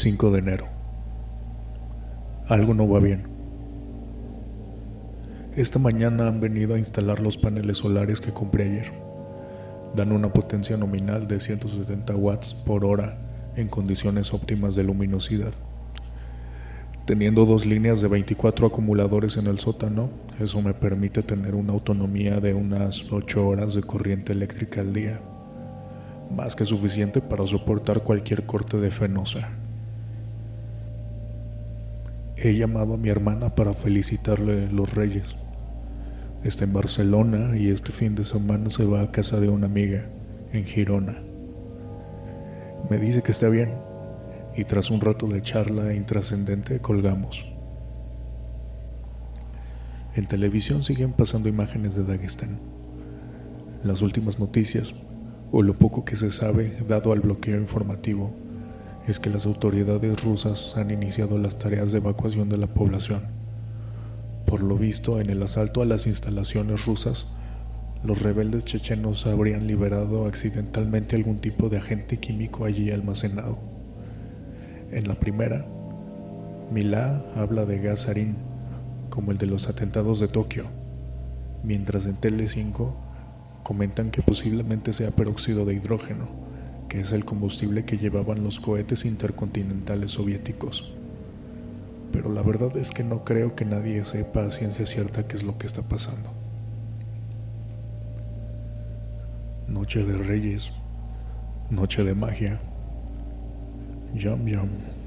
5 de enero. Algo no va bien. Esta mañana han venido a instalar los paneles solares que compré ayer. Dan una potencia nominal de 170 watts por hora en condiciones óptimas de luminosidad. Teniendo dos líneas de 24 acumuladores en el sótano, eso me permite tener una autonomía de unas 8 horas de corriente eléctrica al día, más que suficiente para soportar cualquier corte de fenosa. He llamado a mi hermana para felicitarle los reyes. Está en Barcelona y este fin de semana se va a casa de una amiga en Girona. Me dice que está bien y tras un rato de charla intrascendente colgamos. En televisión siguen pasando imágenes de Dagestán. Las últimas noticias, o lo poco que se sabe dado al bloqueo informativo, es que las autoridades rusas han iniciado las tareas de evacuación de la población. Por lo visto, en el asalto a las instalaciones rusas, los rebeldes chechenos habrían liberado accidentalmente algún tipo de agente químico allí almacenado. En la primera, Milá habla de gas sarín, como el de los atentados de Tokio, mientras en Tele5 comentan que posiblemente sea peróxido de hidrógeno, que es el combustible que llevaban los cohetes intercontinentales soviéticos. Pero la verdad es que no creo que nadie sepa a ciencia cierta qué es lo que está pasando. Noche de Reyes, noche de magia. Yum yum.